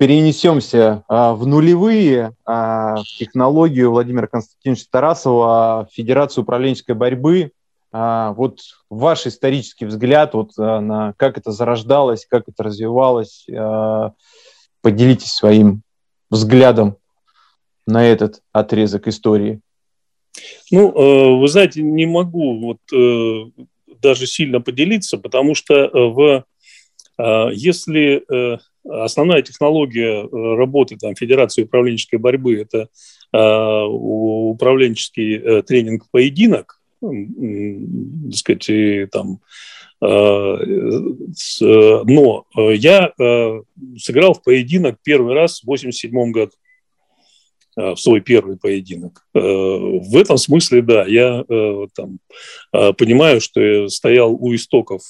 перенесемся а, в нулевые, а, технологию Владимира Константиновича Тарасова, Федерацию управленческой борьбы. А, вот ваш исторический взгляд вот, а, на как это зарождалось, как это развивалось. А, поделитесь своим взглядом на этот отрезок истории. Ну, э, вы знаете, не могу вот э, даже сильно поделиться, потому что э, в, если основная технология работы там, Федерации управленческой борьбы – это управленческий тренинг-поединок, так сказать, там, но я сыграл в поединок первый раз в 1987 году. Э, в свой первый поединок. Э, в этом смысле, да, я э, там, понимаю, что я стоял у истоков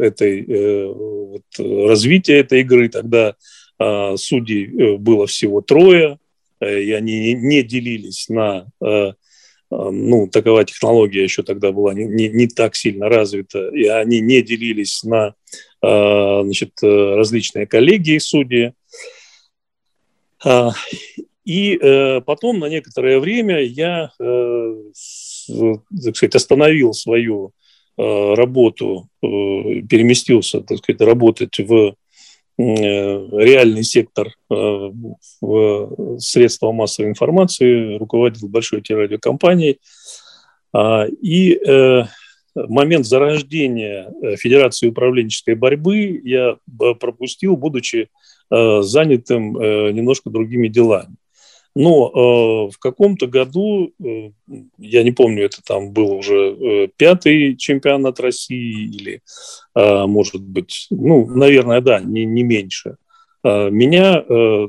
этой, вот, развития этой игры. Тогда судей было всего трое, и они не делились на ну, такова технология еще тогда была не, не, не так сильно развита, и они не делились на значит, различные коллегии судьи. И э, потом на некоторое время я, э, так сказать, остановил свою э, работу, э, переместился, так сказать, работать в э, реальный сектор э, в средства массовой информации, руководил большой телерадиокомпанией. Э, и э, момент зарождения Федерации управленческой борьбы я пропустил, будучи занятым немножко другими делами. Но э, в каком-то году, э, я не помню, это там был уже э, пятый чемпионат России или, э, может быть, ну, наверное, да, не, не меньше. Э, меня э,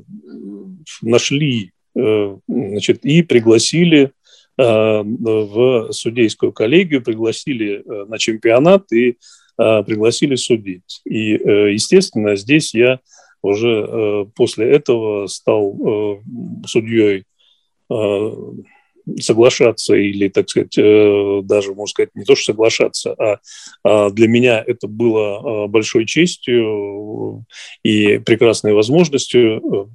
нашли э, значит, и пригласили э, в судейскую коллегию, пригласили э, на чемпионат и э, пригласили судить. И, э, естественно, здесь я уже э, после этого стал э, судьей э, соглашаться или, так сказать, даже, можно сказать, не то, что соглашаться, а, а для меня это было большой честью и прекрасной возможностью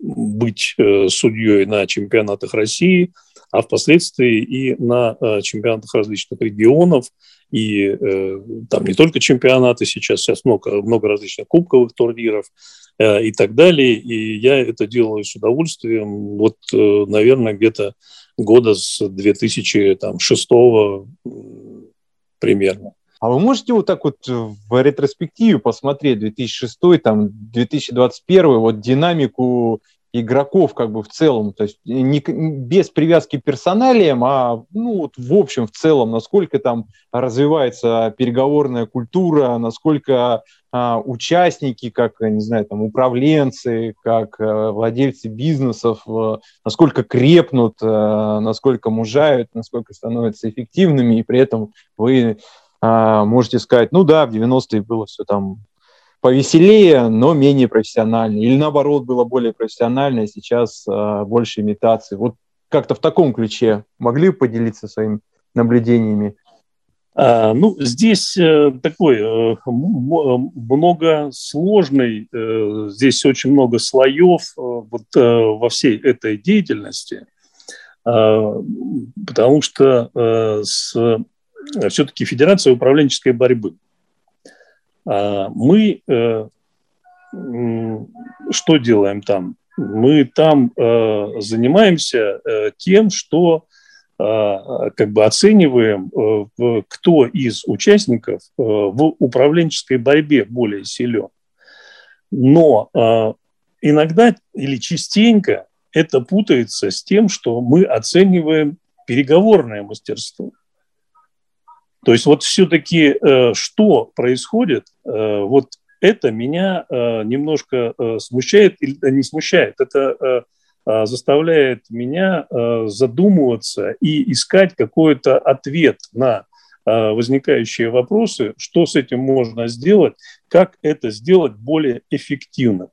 быть судьей на чемпионатах России, а впоследствии и на чемпионатах различных регионов, и э, там не только чемпионаты сейчас, сейчас много, много различных кубковых турниров э, и так далее. И я это делаю с удовольствием. Вот, э, наверное, где-то года с 2006 примерно. А вы можете вот так вот в ретроспективе посмотреть 2006, там, 2021, вот динамику игроков как бы в целом, то есть не, без привязки к персоналиям, а ну, вот в общем, в целом, насколько там развивается переговорная культура, насколько а, участники, как, не знаю, там управленцы, как а, владельцы бизнесов, а, насколько крепнут, а, насколько мужают, насколько становятся эффективными, и при этом вы а, можете сказать, ну да, в 90-е было все там повеселее, но менее профессионально. Или наоборот, было более профессионально, а сейчас э, больше имитации. Вот как-то в таком ключе могли поделиться своими наблюдениями? А, ну, здесь э, такой э, многосложный, э, здесь очень много слоев э, вот, э, во всей этой деятельности, э, потому что э, все-таки Федерация управленческой борьбы – мы э, что делаем там? Мы там э, занимаемся э, тем, что как бы оцениваем, кто из участников в управленческой борьбе более силен. Но иногда или частенько это путается с тем, что мы оцениваем переговорное мастерство. То есть вот все-таки э, что происходит, э, вот это меня э, немножко смущает, или не смущает, это заставляет меня задумываться и искать какой-то ответ на возникающие вопросы, что с этим можно сделать, как это сделать более эффективно.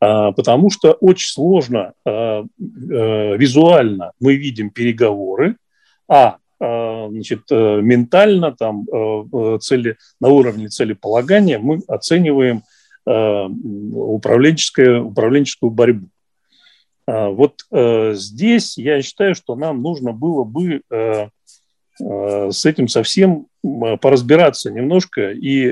Потому что очень сложно визуально мы видим переговоры, а значит, э, ментально, там, э, цели, на уровне целеполагания мы оцениваем управленческую, управленческую борьбу. Вот здесь я считаю, что нам нужно было бы с этим совсем поразбираться немножко. И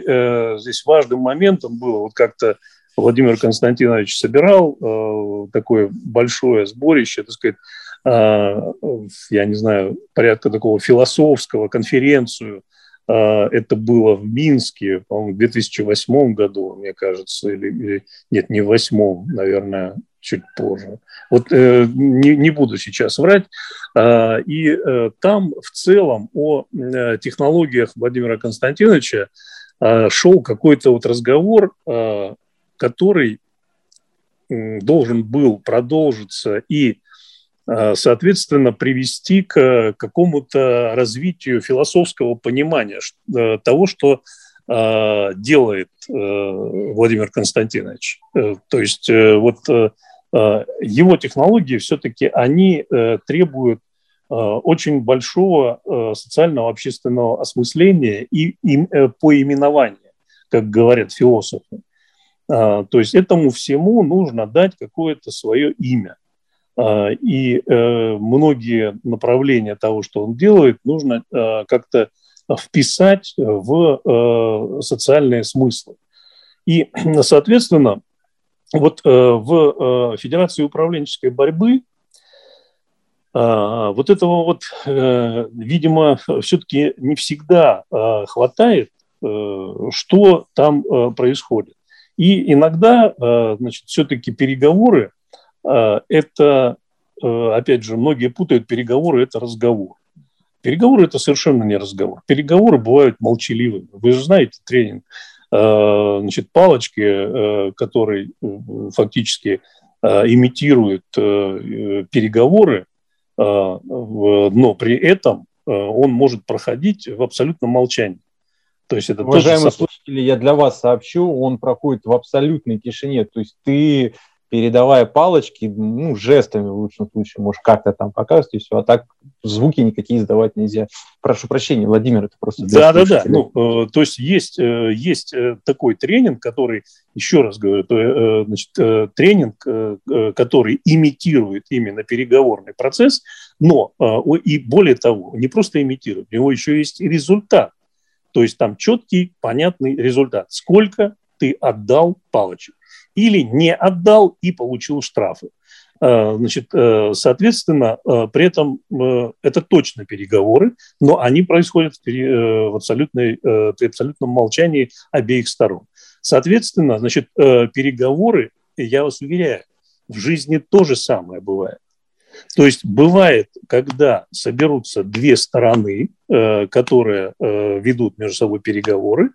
здесь важным моментом было вот как-то Владимир Константинович собирал э, такое большое сборище, так сказать, э, я не знаю, порядка такого философского, конференцию. Э, это было в Минске, по-моему, в 2008 году, мне кажется, или, или нет, не в 2008, наверное, чуть позже. Вот э, не, не буду сейчас врать. Э, и э, там в целом о э, технологиях Владимира Константиновича шел какой-то вот разговор который должен был продолжиться и, а, соответственно, привести к какому-то развитию философского понимания э, того, что делает э, Владимир Константинович. Э, то есть вот его технологии все-таки они требуют очень большого социального общественного осмысления и поименования, как говорят философы. То есть этому всему нужно дать какое-то свое имя. А, и э, многие направления того, что он делает, нужно э, как-то вписать в э, социальные смыслы. И, соответственно, вот в Федерации управленческой борьбы а, вот этого вот, видимо, все-таки не всегда хватает, что там происходит. И иногда, значит, все-таки переговоры это, э, опять же, многие путают переговоры – это разговор. Переговоры – это совершенно не разговор. Переговоры бывают молчаливыми. Вы же знаете тренинг значит, палочки, который фактически имитирует переговоры, но при этом он может проходить в абсолютном молчании. То есть это Уважаемые тоже... слушатели, я для вас сообщу, он проходит в абсолютной тишине. То есть ты, передавая палочки, ну, жестами в лучшем случае, можешь как-то там показывать и все, а так звуки никакие издавать нельзя. Прошу прощения, Владимир, это просто... Да, да, да. Ну, э, то есть есть, э, есть э, такой тренинг, который, еще раз говорю, то, э, значит, э, тренинг, э, э который имитирует именно переговорный процесс, но э, и более того, не просто имитирует, у него еще есть и результат. То есть там четкий, понятный результат. Сколько ты отдал палочек. Или не отдал и получил штрафы. А, значит, э, соответственно, э, при этом э, это точно переговоры, но они происходят в, абсолютной, при абсолютном молчании обеих сторон. Соответственно, значит, переговоры, я вас уверяю, в жизни то же самое бывает. То есть бывает, когда соберутся две стороны, э, которые э, ведут между собой переговоры,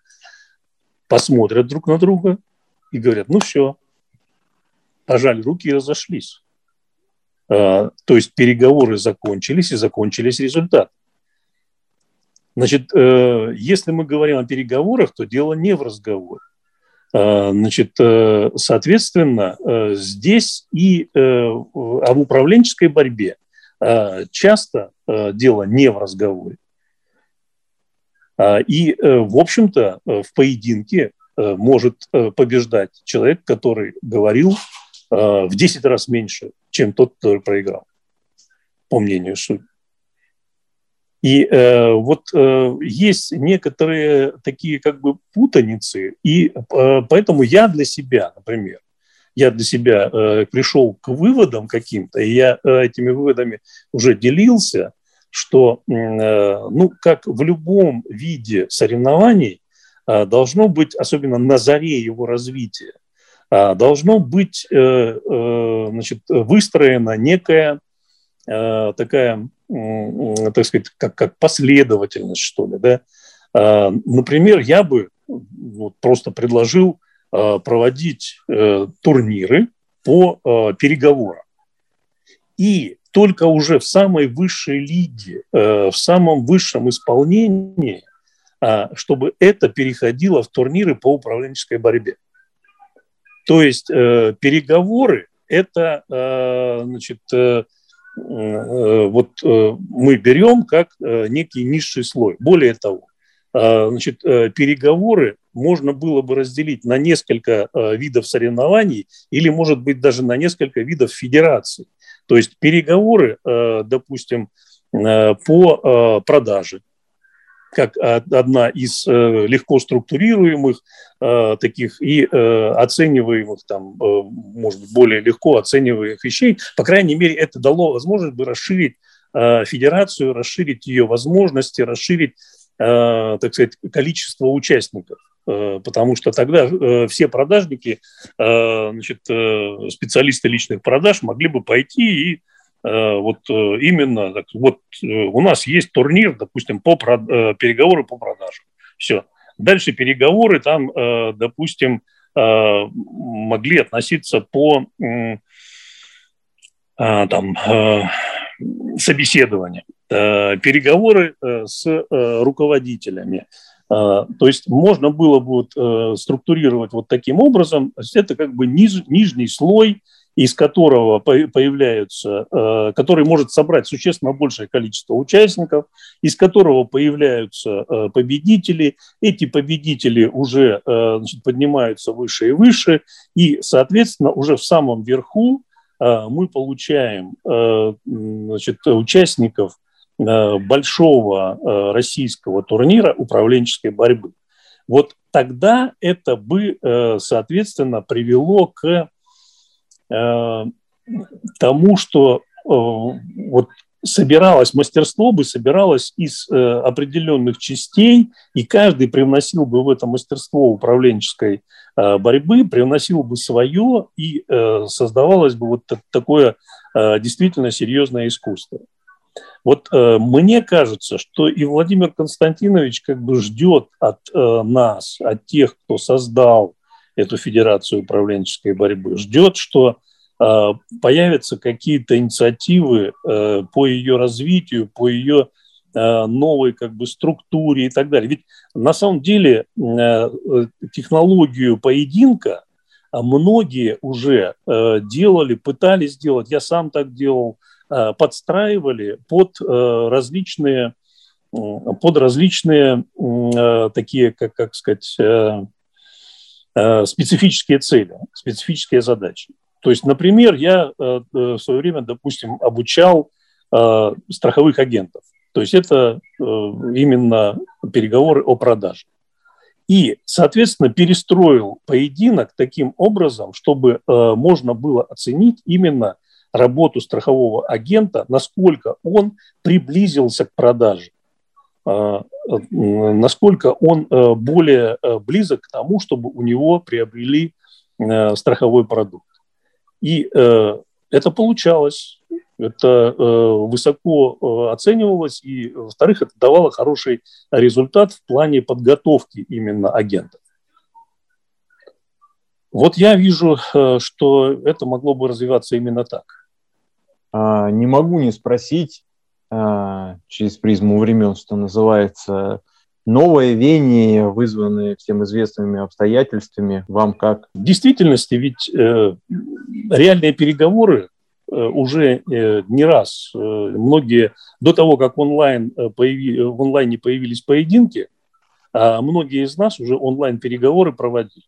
посмотрят друг на друга и говорят, ну все, пожали руки и разошлись. Э, то есть переговоры закончились и закончились результат. Значит, если мы говорим о переговорах, то дело не в разговоре. Э, значит, э, соответственно, э, здесь и об управленческой борьбе часто дело не в разговоре. И, в общем-то, в поединке может побеждать человек, который говорил в 10 раз меньше, чем тот, который проиграл, по мнению судей. И э, вот э, есть некоторые такие как бы путаницы, и э, поэтому я для себя, например, я для себя э, пришел к выводам каким-то, и я э, этими выводами уже делился, что, э, ну, как в любом виде соревнований, э, должно быть, особенно на заре его развития, э, должно быть, э, э, значит, выстроена некая э, такая так сказать, как, как последовательность, что ли. Да? А, например, я бы вот, просто предложил а, проводить турниры по а, переговорам. И только уже в самой высшей лиге, в самом высшем исполнении, чтобы это переходило в турниры по управленческой борьбе. То есть э, переговоры – это значит, Э, вот э, мы берем как э, некий низший слой. Более того, значит, переговоры можно было бы разделить на несколько видов соревнований или, может быть, даже на несколько видов федераций. То есть переговоры, допустим, по продаже, как одна из легко структурируемых таких и оцениваемых, там, может быть, более легко оцениваемых вещей. По крайней мере, это дало возможность бы расширить федерацию, расширить ее возможности, расширить, так сказать, количество участников потому что тогда все продажники, значит, специалисты личных продаж могли бы пойти и Э, вот э, именно, вот э, у нас есть турнир, допустим, по переговоры по продажам. Все. Дальше переговоры там, допустим, могли относиться по там, собеседованию, переговоры с руководителями. То есть можно было бы структурировать вот таким образом. Это как бы низ, нижний слой из которого появляются, э, который может собрать существенно большее количество участников, из которого появляются э, победители. Эти победители уже э, значит, поднимаются выше и выше, и, соответственно, уже в самом верху мы получаем значит, участников большого российского турнира управленческой борьбы. Вот тогда это бы, соответственно, привело к тому, что э, вот собиралось, мастерство бы собиралось из э, определенных частей, и каждый привносил бы в это мастерство управленческой борьбы, привносил бы свое, и создавалось бы вот такое действительно серьезное искусство. Вот мне кажется, что и Владимир Константинович как бы ждет от нас, от тех, кто создал эту Федерацию управленческой борьбы, ждет, что э, появятся какие-то инициативы э, по ее развитию, по ее э, новой как бы структуре и так далее. Ведь на самом деле технологию поединка многие уже делали, пытались сделать, я сам так делал, подстраивали под различные под различные такие, как, как сказать, Э, специфические цели, специфические задачи. То есть, например, я э, э, в свое время, допустим, обучал страховых агентов. То есть это именно переговоры о продаже. И, соответственно, перестроил поединок таким образом, чтобы можно было оценить именно работу страхового агента, насколько он приблизился к продаже. А, насколько он э, более э, близок к тому, чтобы у него приобрели э, страховой продукт. И это получалось, это высоко оценивалось, и, во-вторых, это давало хороший результат в плане подготовки именно агентов. Вот я вижу, что это могло бы развиваться именно так. А, не могу не спросить, через призму времен, что называется, новое веяние, вызванное всем известными обстоятельствами, вам как? В действительности ведь э, реальные переговоры э, уже э, не раз, э, многие, до того, как онлайн э, появи, в онлайне появились поединки, а многие из нас уже онлайн-переговоры проводили.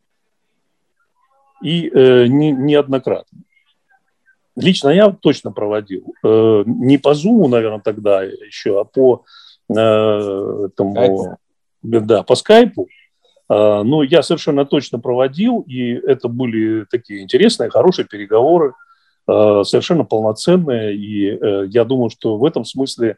И э, не, неоднократно. Лично я точно проводил. Э, не по Zoom, наверное, тогда еще, а по э, этому, да, по скайпу. Э, но я совершенно точно проводил, и это были такие интересные, хорошие переговоры, совершенно полноценные. И я думаю, что в этом смысле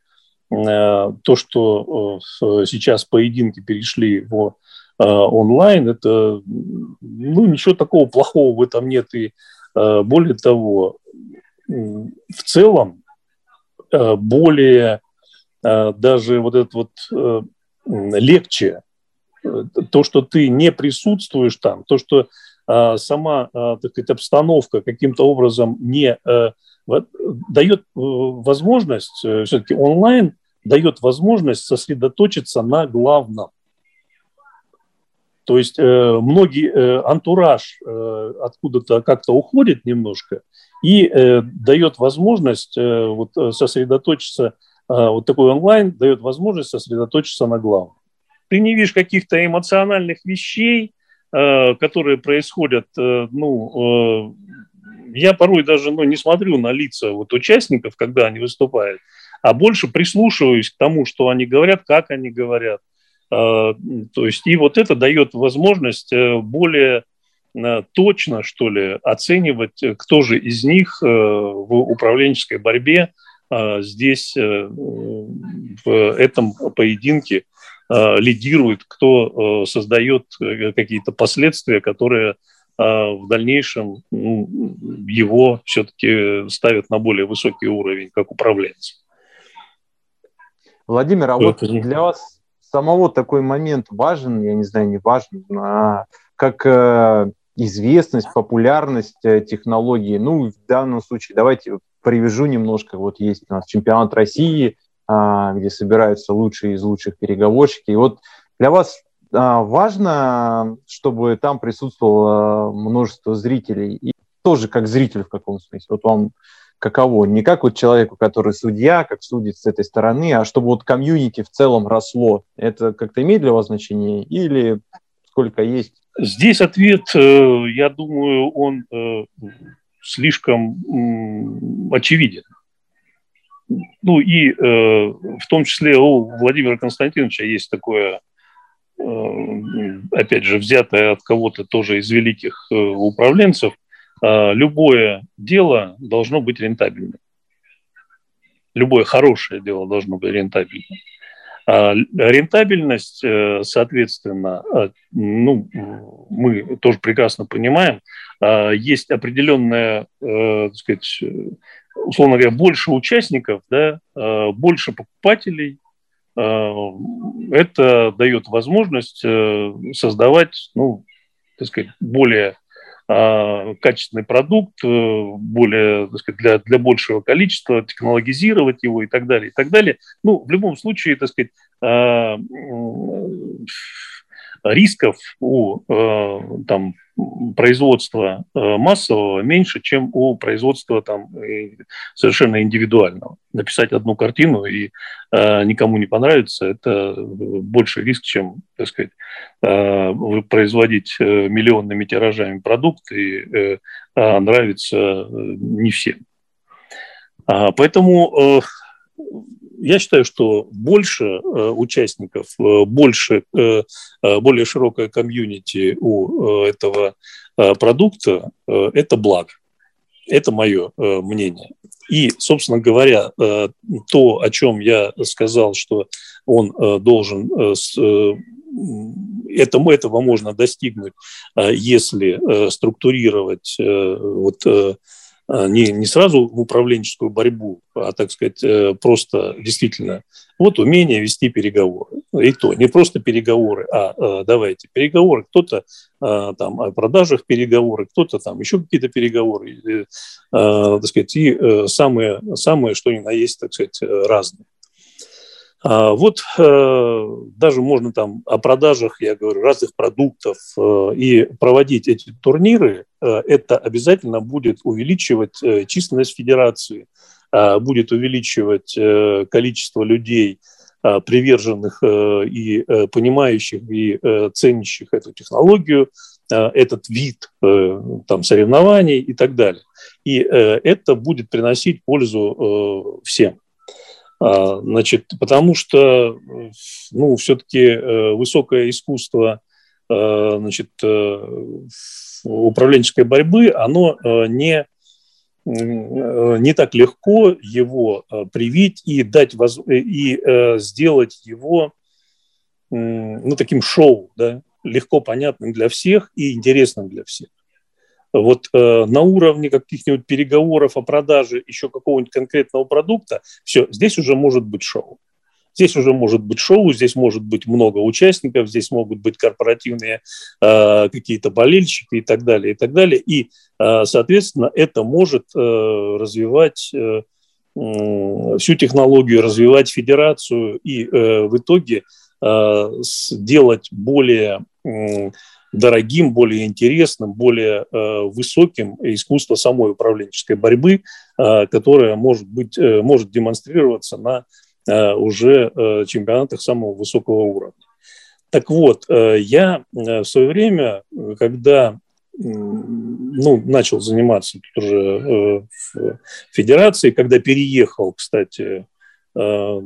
то, что сейчас поединки перешли в онлайн, это ну, ничего такого плохого в этом нет. И более того, в целом э, более э, даже вот это вот э, легче то, что ты не присутствуешь там, то, что сама так сказать, обстановка каким-то образом не дает возможность, все-таки онлайн дает возможность сосредоточиться на главном. То есть э, многие э, антураж э, откуда-то как-то уходит немножко и э, дает возможность э, вот, сосредоточиться, э, вот такой онлайн дает возможность сосредоточиться на главном. ты не видишь каких-то эмоциональных вещей, э, которые происходят, э, ну, э, я порой даже ну, не смотрю на лица вот участников, когда они выступают, а больше прислушиваюсь к тому, что они говорят, как они говорят. То есть и вот это дает возможность более точно, что ли, оценивать, кто же из них в управленческой борьбе здесь в этом поединке Э, лидирует, кто э, создает э, какие-то последствия, которые в дальнейшем ну, его все-таки ставят на более высокий уровень как управленца. Владимир, а вот для вас самого такой момент важен, я не знаю, не важен, а как известность, популярность технологии. Ну, в данном случае давайте привяжу немножко. Вот есть у нас чемпионат России а, где собираются лучшие из лучших переговорщики. И вот для вас а, важно, чтобы там присутствовало множество зрителей, и тоже как зритель в каком смысле. Вот вам каково? Не как вот человеку, который судья, как судит с этой стороны, а чтобы вот комьюнити в целом росло. Это как-то имеет для вас значение или сколько есть? Здесь ответ, э, я думаю, он э, слишком очевиден ну и э, в том числе у Владимира Константиновича есть такое, опять же, взятое от кого-то тоже из великих управленцев, любое дело должно быть рентабельным. Любое хорошее дело должно быть рентабельным. А рентабельность, э, соответственно, э, ну, мы тоже прекрасно понимаем, э, есть определенная, так сказать, условно говоря, больше участников, да, э, больше покупателей, э, это дает возможность э, создавать, ну, так сказать, более качественный продукт, более, так сказать, для, для большего количества, технологизировать его и так далее, и так далее. Ну, в любом случае, так сказать, рисков у там, производства э, массового меньше, чем у производства там, совершенно индивидуального. Написать одну картину и э, никому не понравится, это больше риск, чем так сказать, э, производить э, миллионными тиражами продукт и э, а нравится не всем. А, поэтому э, я считаю, что больше э, участников, э, больше, э, более широкая комьюнити у этого продукта – это благо. Это мое мнение. И, собственно говоря, то, о чем я сказал, что он должен этому, этого можно достигнуть, если структурировать вот не, не сразу в управленческую борьбу, а, так сказать, э, просто действительно вот умение вести переговоры. И то, не просто переговоры, а, а давайте переговоры. Кто-то там о продажах переговоры, кто-то там еще какие-то переговоры, так сказать, и э, самые, самые, что ни на есть, так сказать, разные. А вот э, даже можно там о продажах, я говорю, разных продуктов э, и проводить эти турниры, э, это обязательно будет увеличивать численность федерации, будет увеличивать количество людей, приверженных и понимающих и ценящих эту технологию, этот вид там, соревнований и так далее. И это будет приносить пользу всем. А, значит, потому что, ну, все-таки э, высокое искусство, э, значит, э, управленческой борьбы, оно не, не так легко его привить и дать воз... и сделать его ну, таким шоу, да, легко понятным для всех и интересным для всех. Вот э, на уровне каких-нибудь переговоров о продаже еще какого-нибудь конкретного продукта, все, здесь уже может быть шоу. Здесь уже может быть шоу, здесь может быть много участников, здесь могут быть корпоративные э, какие-то болельщики и так далее, и так далее. И, э, соответственно, это может э, развивать э, всю технологию, развивать федерацию и э, в итоге э, сделать более дорогим, более интересным, более э, высоким искусство самой управленческой борьбы, э, которое может, быть, э, может демонстрироваться на уже чемпионатах самого высокого уровня. Так вот, я в свое время, когда ну, начал заниматься тут уже в федерации, когда переехал, кстати, в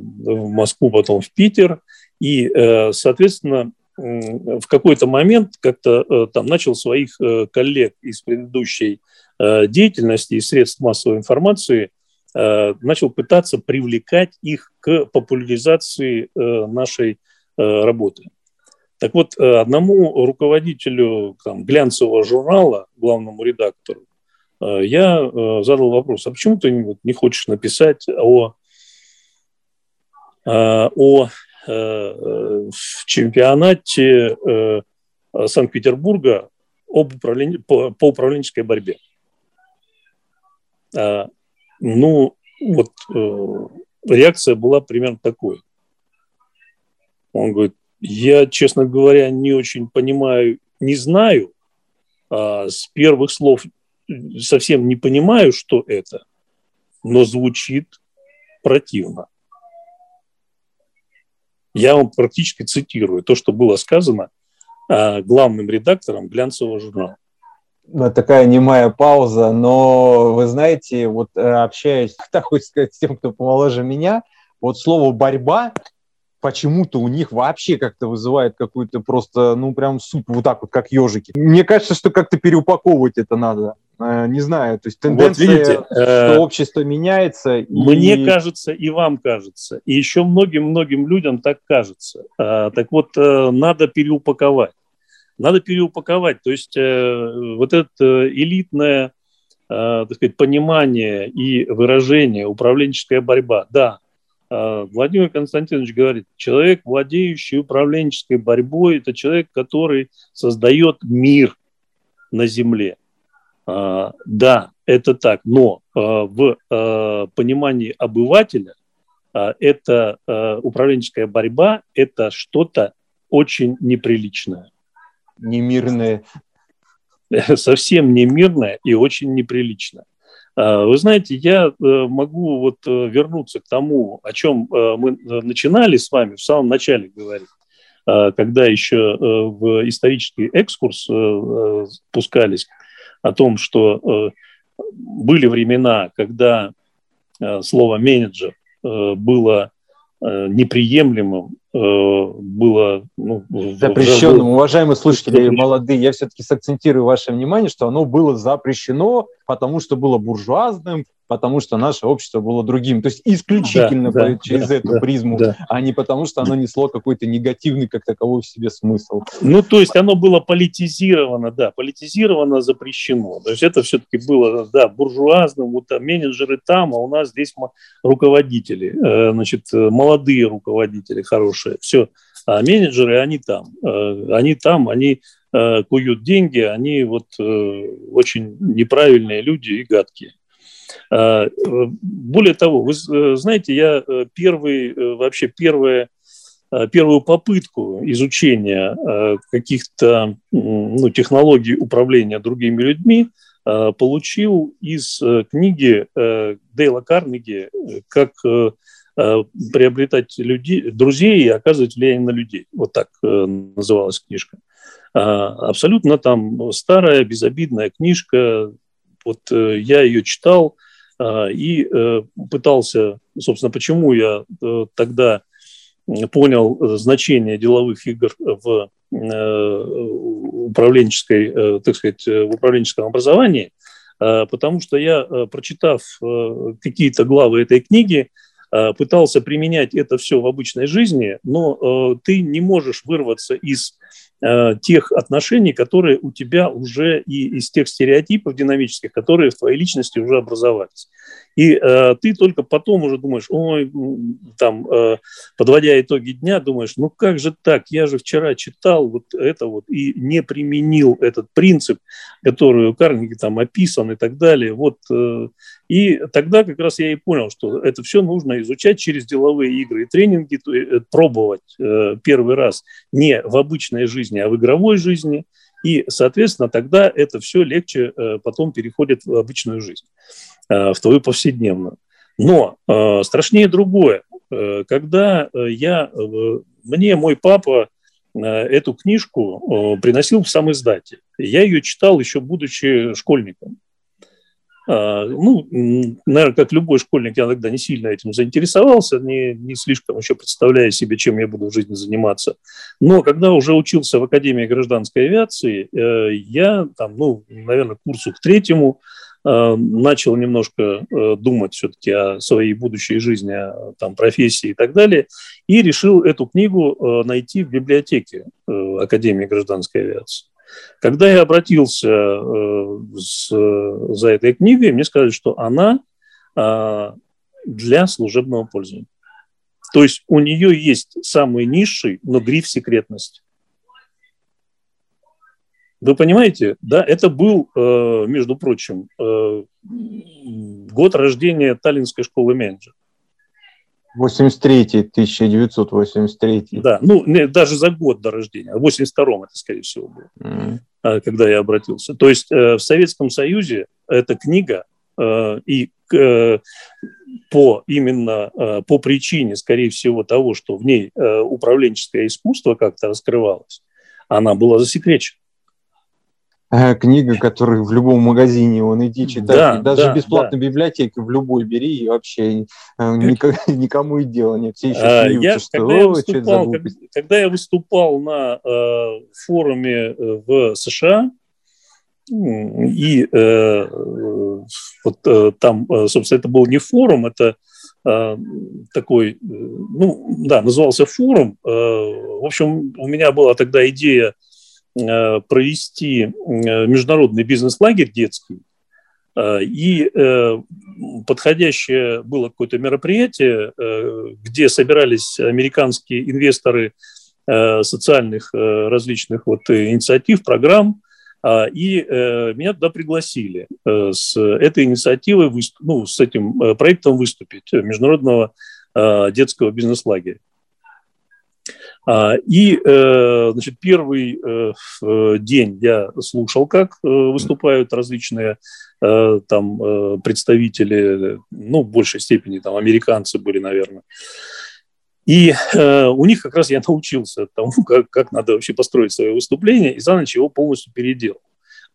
Москву, потом в Питер, и, соответственно, в какой-то момент как-то там начал своих коллег из предыдущей деятельности и средств массовой информации начал пытаться привлекать их к популяризации нашей работы. Так вот, э, одному руководителю там, глянцевого журнала, главному редактору, э, я э, задал вопрос, а почему ты не хочешь написать о, о чемпионате Санкт-Петербурга об управлении, по, по управленческой борьбе? Ну, вот реакция была примерно такой. Он говорит, я, честно говоря, не очень понимаю, не знаю. А с первых слов совсем не понимаю, что это, но звучит противно. Я вам практически цитирую то, что было сказано а, главным редактором глянцевого журнала. Ну, такая немая пауза, но вы знаете, вот э, общаясь, так хоть сказать, с тем, кто помоложе меня, вот слово «борьба» почему-то у них вообще как-то вызывает какую-то просто, ну, прям суп, вот так вот, как ежики. Мне кажется, что как-то переупаковывать это надо. Э, не знаю, то есть тенденция, вот видите, что э, общество меняется. И... Мне кажется, и вам кажется, и еще многим-многим людям так кажется. А, так вот, э, надо переупаковать. Надо переупаковать. То есть вот это элитное так сказать, понимание и выражение управленческая борьба, да, а, Владимир Константинович говорит, человек, владеющий управленческой борьбой, это человек, который создает мир на Земле. А, да, это так, но а, в понимании обывателя это управленческая борьба, это что-то очень неприличное. Немирное. Совсем немирное и очень неприличное. А, вы знаете, я э, могу вот э, вернуться к тому, о чем э, мы начинали с вами в самом начале говорить, а, когда еще в исторический экскурс пускались о том, что были времена, когда слово менеджер было неприемлемым Э, было ну, запрещенным. Уважаемые слушатели, молодые, я все-таки сакцентирую ваше внимание, что оно было запрещено, потому что было буржуазным, потому что наше общество было другим. То есть исключительно да, да, через да, эту да, призму, да. а не потому что оно несло какой-то негативный как таковой в себе смысл. Ну, то есть оно было политизировано, да, политизировано, запрещено. То есть это все-таки было, да, буржуазным, вот там менеджеры там, а у нас здесь руководители, э, значит, молодые руководители хорошие. Все, а менеджеры, они там, э, они там, они э, куют деньги, они вот очень неправильные люди и гадкие. А, более того, вы э, знаете, я э, первый, э, вообще первое, первую попытку изучения каких-то ну, технологий управления другими людьми получил из книги Дейла Карнеги «Как приобретать людей, друзей и оказывать влияние на людей». Вот так называлась книжка. Абсолютно там старая, безобидная книжка. Вот я ее читал, а, и э, пытался, собственно, почему я э, тогда понял значение деловых игр в э, управленческой, так сказать, в управленческом образовании, а, потому что я, прочитав какие-то главы этой книги, пытался применять это все в обычной жизни, но ты не можешь вырваться из Э, тех отношений, которые у тебя уже и из тех стереотипов динамических, которые в твоей личности уже образовались. И э, ты только потом уже думаешь, ой, там, э, подводя итоги дня, думаешь, ну как же так, я же вчера читал вот это вот и не применил этот принцип, который у Карнеги там описан и так далее. Вот, э, и тогда как раз я и понял, что это все нужно изучать через деловые игры и тренинги, э, пробовать э, первый раз не в обычной жизни, а в игровой жизни. И, соответственно, тогда это все легче э, потом переходит в обычную жизнь. Э, в твою повседневную. Но э, страшнее другое. Э, когда я, мне мой папа эту книжку приносил в сам издатель. Я ее читал еще будучи школьником. Ну, наверное, как любой школьник, я тогда не сильно этим заинтересовался, не, не слишком еще представляя себе, чем я буду в жизни заниматься. Но когда уже учился в Академии гражданской авиации, я там, ну, наверное, курсу к третьему начал немножко э, думать все-таки о своей будущей жизни, о там, профессии и так далее, и решил эту книгу найти в библиотеке Академии гражданской авиации. Когда я обратился э, с, за этой книгой, мне сказали, что она э, для служебного пользования. То есть у нее есть самый низший, но гриф секретности. Вы понимаете, да, это был, э, между прочим, э, год рождения Таллинской школы менеджера. 83 1983 Да, ну, даже за год до рождения. В 82-м это, скорее всего, было, mm. когда я обратился. То есть э, в Советском Союзе эта книга и по именно по причине, скорее всего, того, что в ней управленческое искусство как-то раскрывалось, она была засекречена. Э, книга, которую в любом магазине он иди читай, да, даже да, бесплатно да. библиотеке в любой бери, и вообще э, никому, никому и дела нет. Все еще а, смеются, я, что когда, я выступал, как, когда я выступал на э, форуме э, в США, и э, вот э, там, собственно, это был не форум, это э, такой, ну, да, назывался форум. Э, в общем, у меня была тогда идея Э, провести э, международный бизнес-лагерь детский, э, и подходящее было какое-то мероприятие, где собирались американские инвесторы социальных различных вот инициатив, программ, и меня туда пригласили с этой инициативой, ну, с этим проектом выступить международного детского бизнес-лагеря. А, и, э, значит, первый э, э, день я слушал, как выступают различные там представители, ну, в большей степени там американцы были, наверное. И у них как раз я научился тому, как, как надо вообще построить свое выступление, и за ночь его полностью переделал.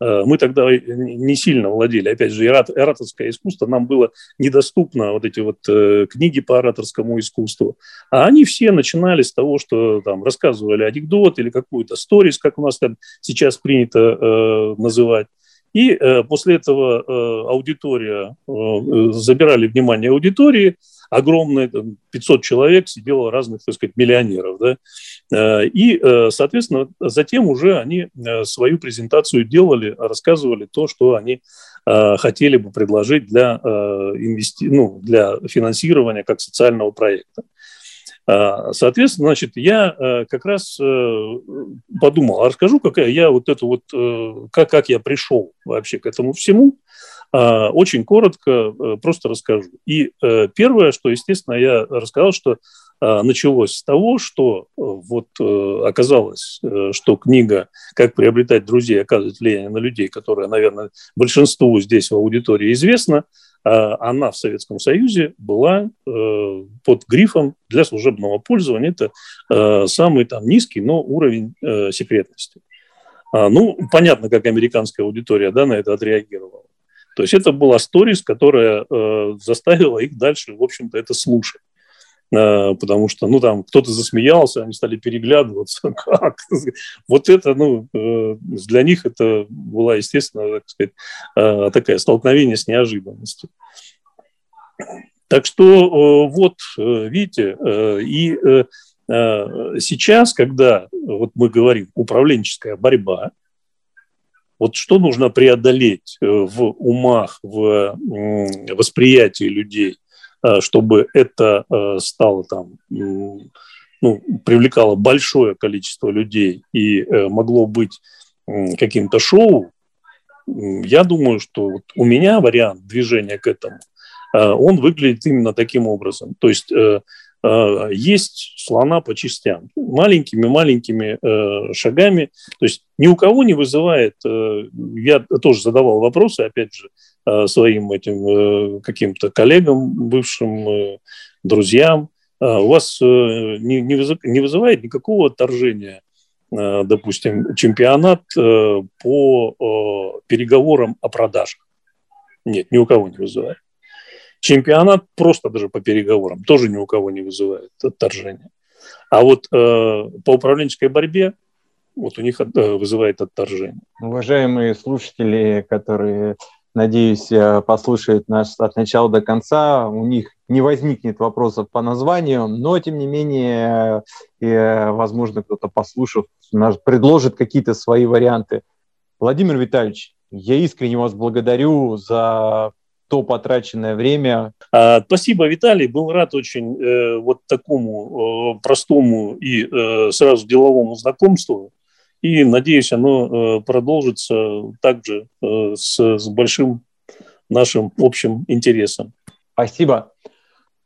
Э, мы тогда не сильно владели. Опять же, ораторское искусство нам было недоступно, вот эти вот э, книги по ораторскому искусству. А они все начинали с того, что там рассказывали анекдот или какую-то сторис, как у нас там сейчас принято э, называть. И э, после этого э, аудитория, э, забирали внимание аудитории, огромное, 500 человек сидело разных, так сказать, миллионеров. Да? Э, и, э, соответственно, затем уже они э, свою презентацию делали, рассказывали то, что они хотели бы предложить для, инвести... ну, для финансирования как социального проекта. Соответственно, значит, я как раз подумал, а расскажу, какая я вот это вот, как, как я пришел вообще к этому всему. А, очень коротко э, просто расскажу. И э, первое, что, естественно, я рассказал, что а, началось с того, что э, вот оказалось, что книга «Как приобретать друзей оказывать влияние на людей», которая, наверное, большинству здесь в аудитории известна, а, она в Советском Союзе была под грифом для служебного пользования. Это самый там низкий, но уровень секретности. Ну, понятно, как американская аудитория да, на это отреагировала. То есть это была сторис, которая э, заставила их дальше, в общем-то, это слушать. Э, потому что, ну, там, кто-то засмеялся, они стали переглядываться. Как? Вот это, ну, э, для них это была, естественно, так сказать, э, такая столкновение с неожиданностью. Так что вот, видите, и сейчас, когда вот мы говорим управленческая борьба, вот что нужно преодолеть в умах, в восприятии людей, чтобы это э, стало там, ну, привлекало большое количество людей и могло быть каким-то шоу, я думаю, что вот у меня вариант движения к этому, он выглядит именно таким образом. То есть Э, есть слона по частям, маленькими-маленькими э, шагами. То есть ни у кого не вызывает, э, я тоже задавал вопросы, опять же, своим этим каким-то коллегам, бывшим друзьям, у вас не, не вызывает никакого отторжения допустим, чемпионат по переговорам о продажах. Нет, ни у кого не вызывает. Чемпионат просто даже по переговорам тоже ни у кого не вызывает отторжения. А вот по управленческой борьбе вот у них вызывает отторжение. Уважаемые слушатели, которые надеюсь, э, послушают нас от начала до конца. У них не возникнет вопросов по названию, но, тем не менее, и, возможно, кто-то, послушав, предложит какие-то свои варианты. Владимир Витальевич, я искренне вас благодарю за то потраченное время. А, спасибо, Виталий. Был рад очень э, вот такому э, простому и э, сразу деловому знакомству. И, надеюсь, оно э, продолжится также э, с, с большим нашим общим интересом. Спасибо.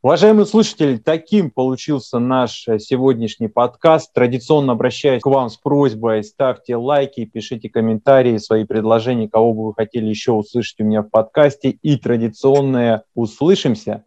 Уважаемые слушатели, таким получился наш сегодняшний подкаст. Традиционно обращаюсь к вам с просьбой, ставьте лайки, пишите комментарии, свои предложения, кого бы вы хотели еще услышать у меня в подкасте. И традиционное «Услышимся».